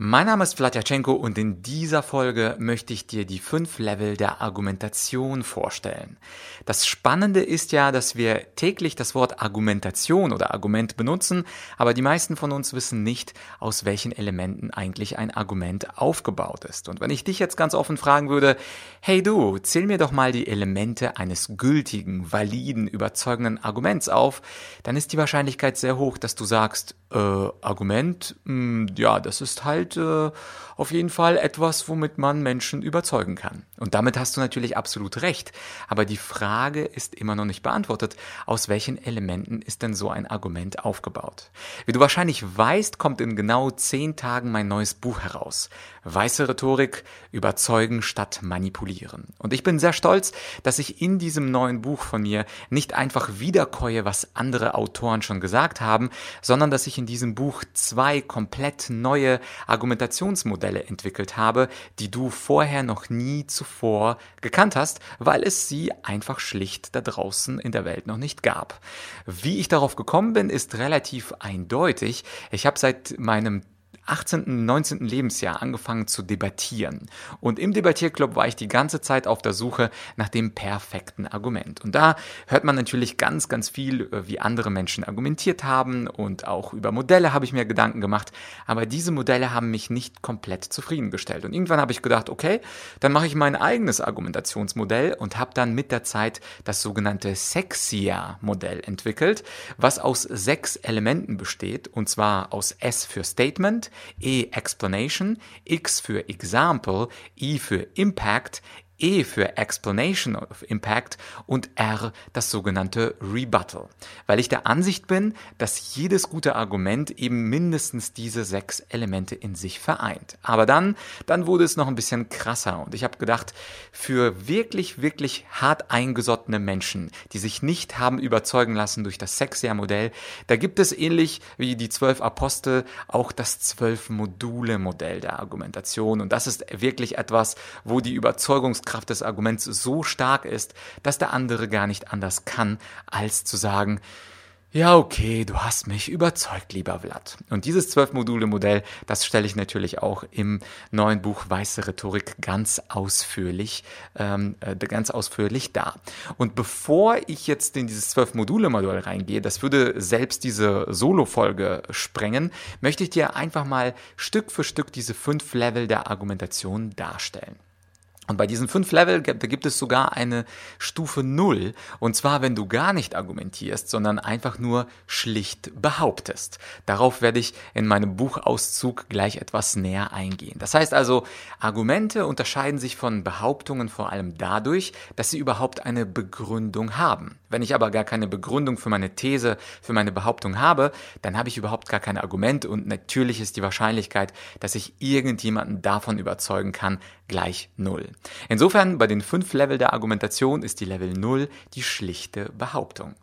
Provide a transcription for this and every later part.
Mein Name ist Vladyachenko und in dieser Folge möchte ich dir die fünf Level der Argumentation vorstellen. Das Spannende ist ja, dass wir täglich das Wort Argumentation oder Argument benutzen, aber die meisten von uns wissen nicht, aus welchen Elementen eigentlich ein Argument aufgebaut ist. Und wenn ich dich jetzt ganz offen fragen würde, hey du, zähl mir doch mal die Elemente eines gültigen, validen, überzeugenden Arguments auf, dann ist die Wahrscheinlichkeit sehr hoch, dass du sagst, äh, Argument, mh, hm, ja, das ist halt äh, auf jeden Fall etwas, womit man Menschen überzeugen kann. Und damit hast du natürlich absolut recht. Aber die Frage ist immer noch nicht beantwortet, aus welchen Elementen ist denn so ein Argument aufgebaut? Wie du wahrscheinlich weißt, kommt in genau zehn Tagen mein neues Buch heraus. Weiße Rhetorik, überzeugen statt manipulieren. Und ich bin sehr stolz, dass ich in diesem neuen Buch von mir nicht einfach wiederkäue, was andere Autoren schon gesagt haben, sondern dass ich in diesem Buch zwei komplett neue Argumentationsmodelle entwickelt habe, die du vorher noch nie zuvor gekannt hast, weil es sie einfach schlicht da draußen in der Welt noch nicht gab. Wie ich darauf gekommen bin, ist relativ eindeutig. Ich habe seit meinem 18., 19. Lebensjahr angefangen zu debattieren. Und im Debattierclub war ich die ganze Zeit auf der Suche nach dem perfekten Argument. Und da hört man natürlich ganz, ganz viel, äh, wie andere Menschen argumentiert haben und auch über Modelle habe ich mir Gedanken gemacht. Aber diese Modelle haben mich nicht komplett zufriedengestellt. Und irgendwann habe ich gedacht, okay, dann mache ich mein eigenes Argumentationsmodell und habe dann mit der Zeit das sogenannte Sexia-Modell entwickelt, was aus sechs Elementen besteht. Und zwar aus S für Statement, E Explanation, X für Example, I für Impact, E für Explanation of Impact und R das sogenannte Rebuttal, weil ich der Ansicht bin, dass jedes gute Argument eben mindestens diese sechs Elemente in sich vereint. Aber dann, dann wurde es noch ein bisschen krasser und ich habe gedacht, für wirklich, wirklich hart eingesottene Menschen, die sich nicht haben überzeugen lassen durch das Sexia-Modell, da gibt es ähnlich wie die zwölf Apostel auch das zwölf Module-Modell der Argumentation und das ist wirklich etwas, wo die Überzeugungs Kraft des Arguments so stark ist, dass der andere gar nicht anders kann, als zu sagen, ja, okay, du hast mich überzeugt, lieber Vlad. Und dieses Zwölf-Module-Modell, das stelle ich natürlich auch im neuen Buch Weiße Rhetorik ganz ausführlich, ähm, äh, ganz ausführlich dar. Und bevor ich jetzt in dieses Zwölf-Module-Modell reingehe, das würde selbst diese Solo-Folge sprengen, möchte ich dir einfach mal Stück für Stück diese fünf Level der Argumentation darstellen. Und bei diesen fünf Level gibt es sogar eine Stufe Null. Und zwar, wenn du gar nicht argumentierst, sondern einfach nur schlicht behauptest. Darauf werde ich in meinem Buchauszug gleich etwas näher eingehen. Das heißt also, Argumente unterscheiden sich von Behauptungen vor allem dadurch, dass sie überhaupt eine Begründung haben. Wenn ich aber gar keine Begründung für meine These, für meine Behauptung habe, dann habe ich überhaupt gar kein Argument und natürlich ist die Wahrscheinlichkeit, dass ich irgendjemanden davon überzeugen kann, gleich Null. Insofern bei den fünf Level der Argumentation ist die Level 0 die schlichte Behauptung.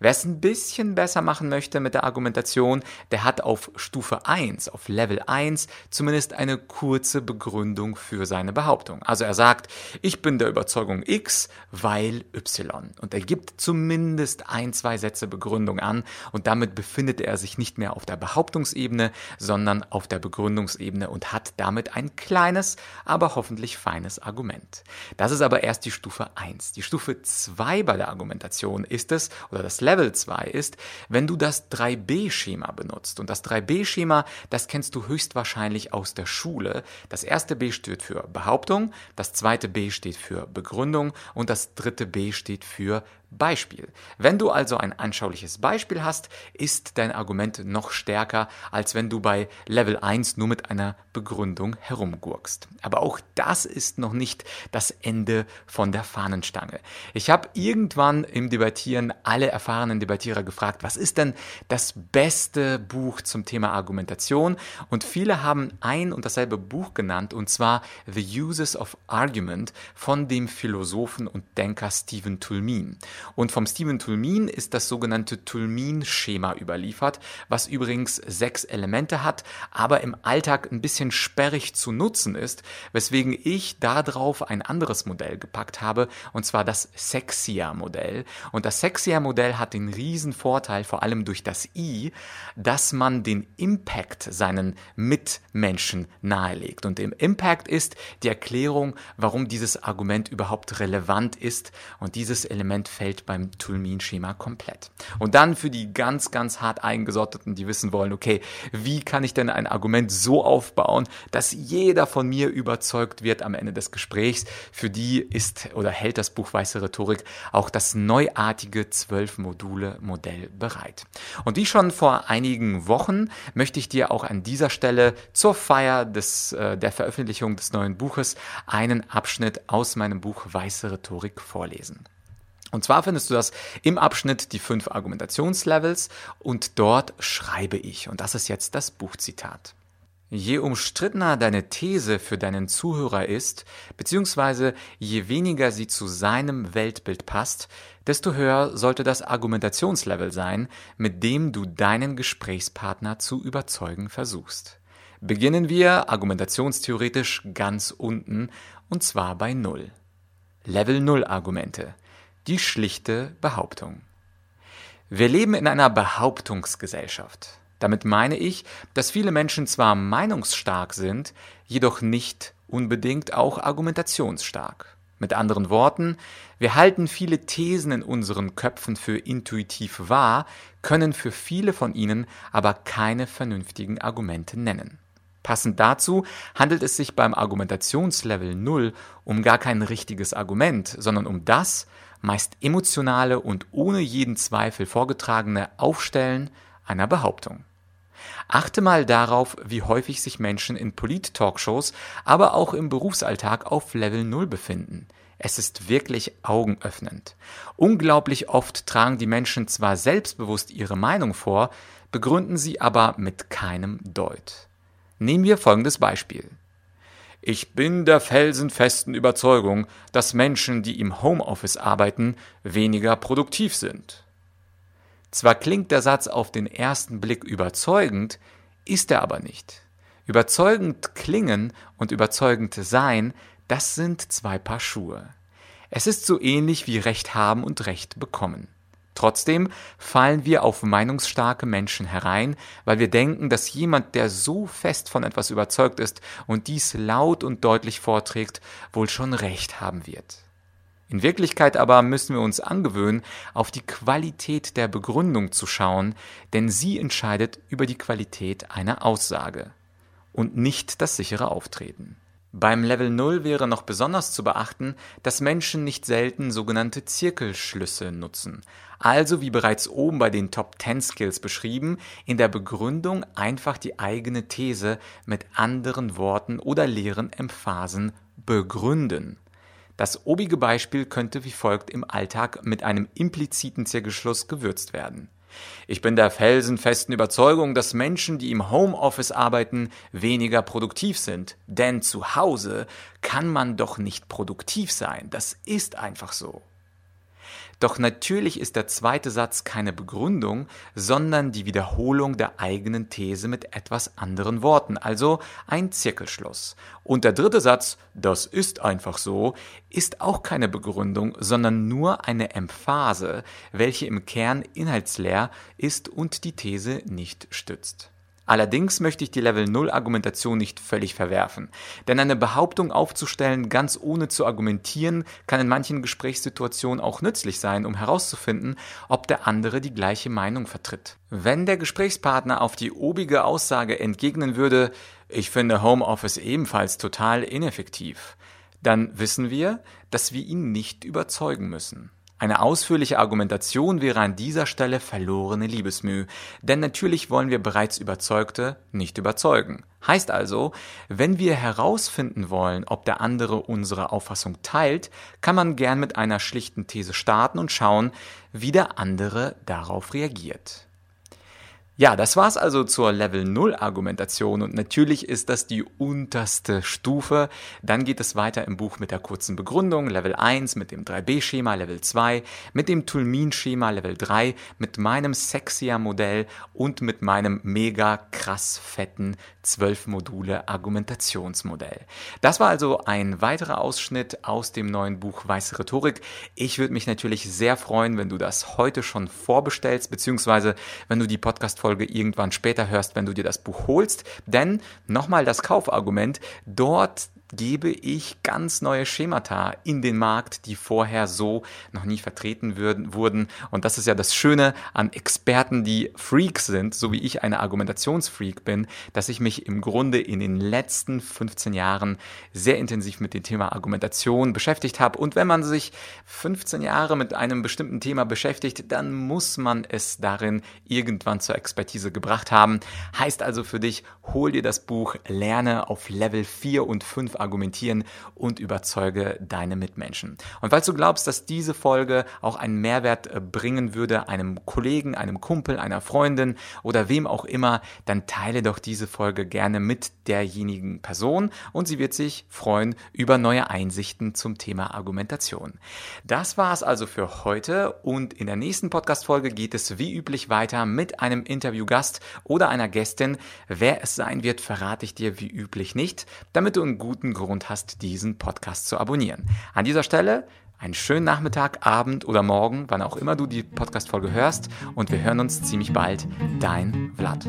Wer es ein bisschen besser machen möchte mit der Argumentation, der hat auf Stufe 1, auf Level 1 zumindest eine kurze Begründung für seine Behauptung. Also er sagt, ich bin der Überzeugung X, weil Y. Und er gibt zumindest ein, zwei Sätze Begründung an und damit befindet er sich nicht mehr auf der Behauptungsebene, sondern auf der Begründungsebene und hat damit ein kleines, aber hoffentlich feines Argument. Das ist aber erst die Stufe 1. Die Stufe 2 bei der Argumentation ist es, oder das Level 2 ist, wenn du das 3b-Schema benutzt. Und das 3b-Schema, das kennst du höchstwahrscheinlich aus der Schule. Das erste B steht für Behauptung, das zweite B steht für Begründung und das dritte B steht für Beispiel. Wenn du also ein anschauliches Beispiel hast, ist dein Argument noch stärker, als wenn du bei Level 1 nur mit einer Begründung herumgurkst. Aber auch das ist noch nicht das Ende von der Fahnenstange. Ich habe irgendwann im Debattieren alle erfahrenen Debattierer gefragt, was ist denn das beste Buch zum Thema Argumentation? Und viele haben ein und dasselbe Buch genannt, und zwar The Uses of Argument von dem Philosophen und Denker Stephen Tulmin. Und vom Stephen Tulmin ist das sogenannte Tulmin-Schema überliefert, was übrigens sechs Elemente hat, aber im Alltag ein bisschen sperrig zu nutzen ist, weswegen ich darauf ein anderes Modell gepackt habe, und zwar das Sexia-Modell. Und das Sexia-Modell hat den riesen Vorteil, vor allem durch das I, dass man den Impact seinen Mitmenschen nahelegt. Und im Impact ist die Erklärung, warum dieses Argument überhaupt relevant ist. Und dieses Element fällt beim Tulmin-Schema komplett. Und dann für die ganz, ganz hart eingesorteten, die wissen wollen, okay, wie kann ich denn ein Argument so aufbauen, dass jeder von mir überzeugt wird am Ende des Gesprächs? Für die ist oder hält das Buch Weiße Rhetorik auch das neuartige zwölf Module Modell bereit. Und wie schon vor einigen Wochen möchte ich dir auch an dieser Stelle zur Feier des, äh, der Veröffentlichung des neuen Buches einen Abschnitt aus meinem Buch Weiße Rhetorik vorlesen. Und zwar findest du das im Abschnitt die fünf Argumentationslevels und dort schreibe ich, und das ist jetzt das Buchzitat. Je umstrittener deine These für deinen Zuhörer ist, beziehungsweise je weniger sie zu seinem Weltbild passt, desto höher sollte das Argumentationslevel sein, mit dem du deinen Gesprächspartner zu überzeugen versuchst. Beginnen wir argumentationstheoretisch ganz unten, und zwar bei Null. Level Null Argumente. Die schlichte Behauptung. Wir leben in einer Behauptungsgesellschaft. Damit meine ich, dass viele Menschen zwar meinungsstark sind, jedoch nicht unbedingt auch argumentationsstark. Mit anderen Worten, wir halten viele Thesen in unseren Köpfen für intuitiv wahr, können für viele von ihnen aber keine vernünftigen Argumente nennen. Passend dazu handelt es sich beim Argumentationslevel 0 um gar kein richtiges Argument, sondern um das, meist emotionale und ohne jeden Zweifel vorgetragene Aufstellen einer Behauptung. Achte mal darauf, wie häufig sich Menschen in Polit-Talkshows, aber auch im Berufsalltag auf Level 0 befinden. Es ist wirklich augenöffnend. Unglaublich oft tragen die Menschen zwar selbstbewusst ihre Meinung vor, begründen sie aber mit keinem Deut. Nehmen wir folgendes Beispiel. Ich bin der felsenfesten Überzeugung, dass Menschen, die im Homeoffice arbeiten, weniger produktiv sind. Zwar klingt der Satz auf den ersten Blick überzeugend, ist er aber nicht. Überzeugend klingen und überzeugend sein, das sind zwei Paar Schuhe. Es ist so ähnlich wie Recht haben und Recht bekommen. Trotzdem fallen wir auf meinungsstarke Menschen herein, weil wir denken, dass jemand, der so fest von etwas überzeugt ist und dies laut und deutlich vorträgt, wohl schon recht haben wird. In Wirklichkeit aber müssen wir uns angewöhnen, auf die Qualität der Begründung zu schauen, denn sie entscheidet über die Qualität einer Aussage und nicht das sichere Auftreten. Beim Level 0 wäre noch besonders zu beachten, dass Menschen nicht selten sogenannte Zirkelschlüsse nutzen. Also wie bereits oben bei den Top 10 Skills beschrieben, in der Begründung einfach die eigene These mit anderen Worten oder leeren Emphasen begründen. Das obige Beispiel könnte wie folgt im Alltag mit einem impliziten Zirkelschluss gewürzt werden. Ich bin der felsenfesten Überzeugung, dass Menschen, die im Homeoffice arbeiten, weniger produktiv sind. Denn zu Hause kann man doch nicht produktiv sein. Das ist einfach so. Doch natürlich ist der zweite Satz keine Begründung, sondern die Wiederholung der eigenen These mit etwas anderen Worten, also ein Zirkelschluss. Und der dritte Satz, das ist einfach so, ist auch keine Begründung, sondern nur eine Emphase, welche im Kern inhaltsleer ist und die These nicht stützt. Allerdings möchte ich die Level 0 Argumentation nicht völlig verwerfen. Denn eine Behauptung aufzustellen, ganz ohne zu argumentieren, kann in manchen Gesprächssituationen auch nützlich sein, um herauszufinden, ob der andere die gleiche Meinung vertritt. Wenn der Gesprächspartner auf die obige Aussage entgegnen würde, ich finde Homeoffice ebenfalls total ineffektiv, dann wissen wir, dass wir ihn nicht überzeugen müssen. Eine ausführliche Argumentation wäre an dieser Stelle verlorene Liebesmüh, denn natürlich wollen wir bereits Überzeugte nicht überzeugen. Heißt also, wenn wir herausfinden wollen, ob der andere unsere Auffassung teilt, kann man gern mit einer schlichten These starten und schauen, wie der andere darauf reagiert. Ja, das war's also zur Level 0 Argumentation und natürlich ist das die unterste Stufe. Dann geht es weiter im Buch mit der kurzen Begründung, Level 1 mit dem 3b-Schema, Level 2 mit dem Tulmin-Schema, Level 3 mit meinem sexier Modell und mit meinem mega krass fetten 12 Module Argumentationsmodell. Das war also ein weiterer Ausschnitt aus dem neuen Buch Weiße Rhetorik. Ich würde mich natürlich sehr freuen, wenn du das heute schon vorbestellst, beziehungsweise wenn du die Podcast Folge irgendwann später hörst, wenn du dir das Buch holst. Denn nochmal das Kaufargument, dort gebe ich ganz neue Schemata in den Markt, die vorher so noch nie vertreten würden, wurden. Und das ist ja das Schöne an Experten, die Freaks sind, so wie ich eine Argumentationsfreak bin, dass ich mich im Grunde in den letzten 15 Jahren sehr intensiv mit dem Thema Argumentation beschäftigt habe. Und wenn man sich 15 Jahre mit einem bestimmten Thema beschäftigt, dann muss man es darin irgendwann zur Expertise gebracht haben. Heißt also für dich, hol dir das Buch, lerne auf Level 4 und 5 argumentieren und überzeuge deine Mitmenschen. Und falls du glaubst, dass diese Folge auch einen Mehrwert äh, bringen würde, einem Kollegen, einem Kumpel, einer Freundin oder wem auch immer, dann teile doch diese Folge gerne mit derjenigen Person und sie wird sich freuen über neue Einsichten zum Thema Argumentation. Das war es also für heute und in der nächsten Podcast-Folge geht es wie üblich weiter mit einem Interviewgast oder einer Gästin. Wer es sein wird, verrate ich dir wie üblich nicht, damit du einen guten Grund hast, diesen Podcast zu abonnieren. An dieser Stelle einen schönen Nachmittag, Abend oder Morgen, wann auch immer du die Podcast-Folge hörst und wir hören uns ziemlich bald. Dein Vlad.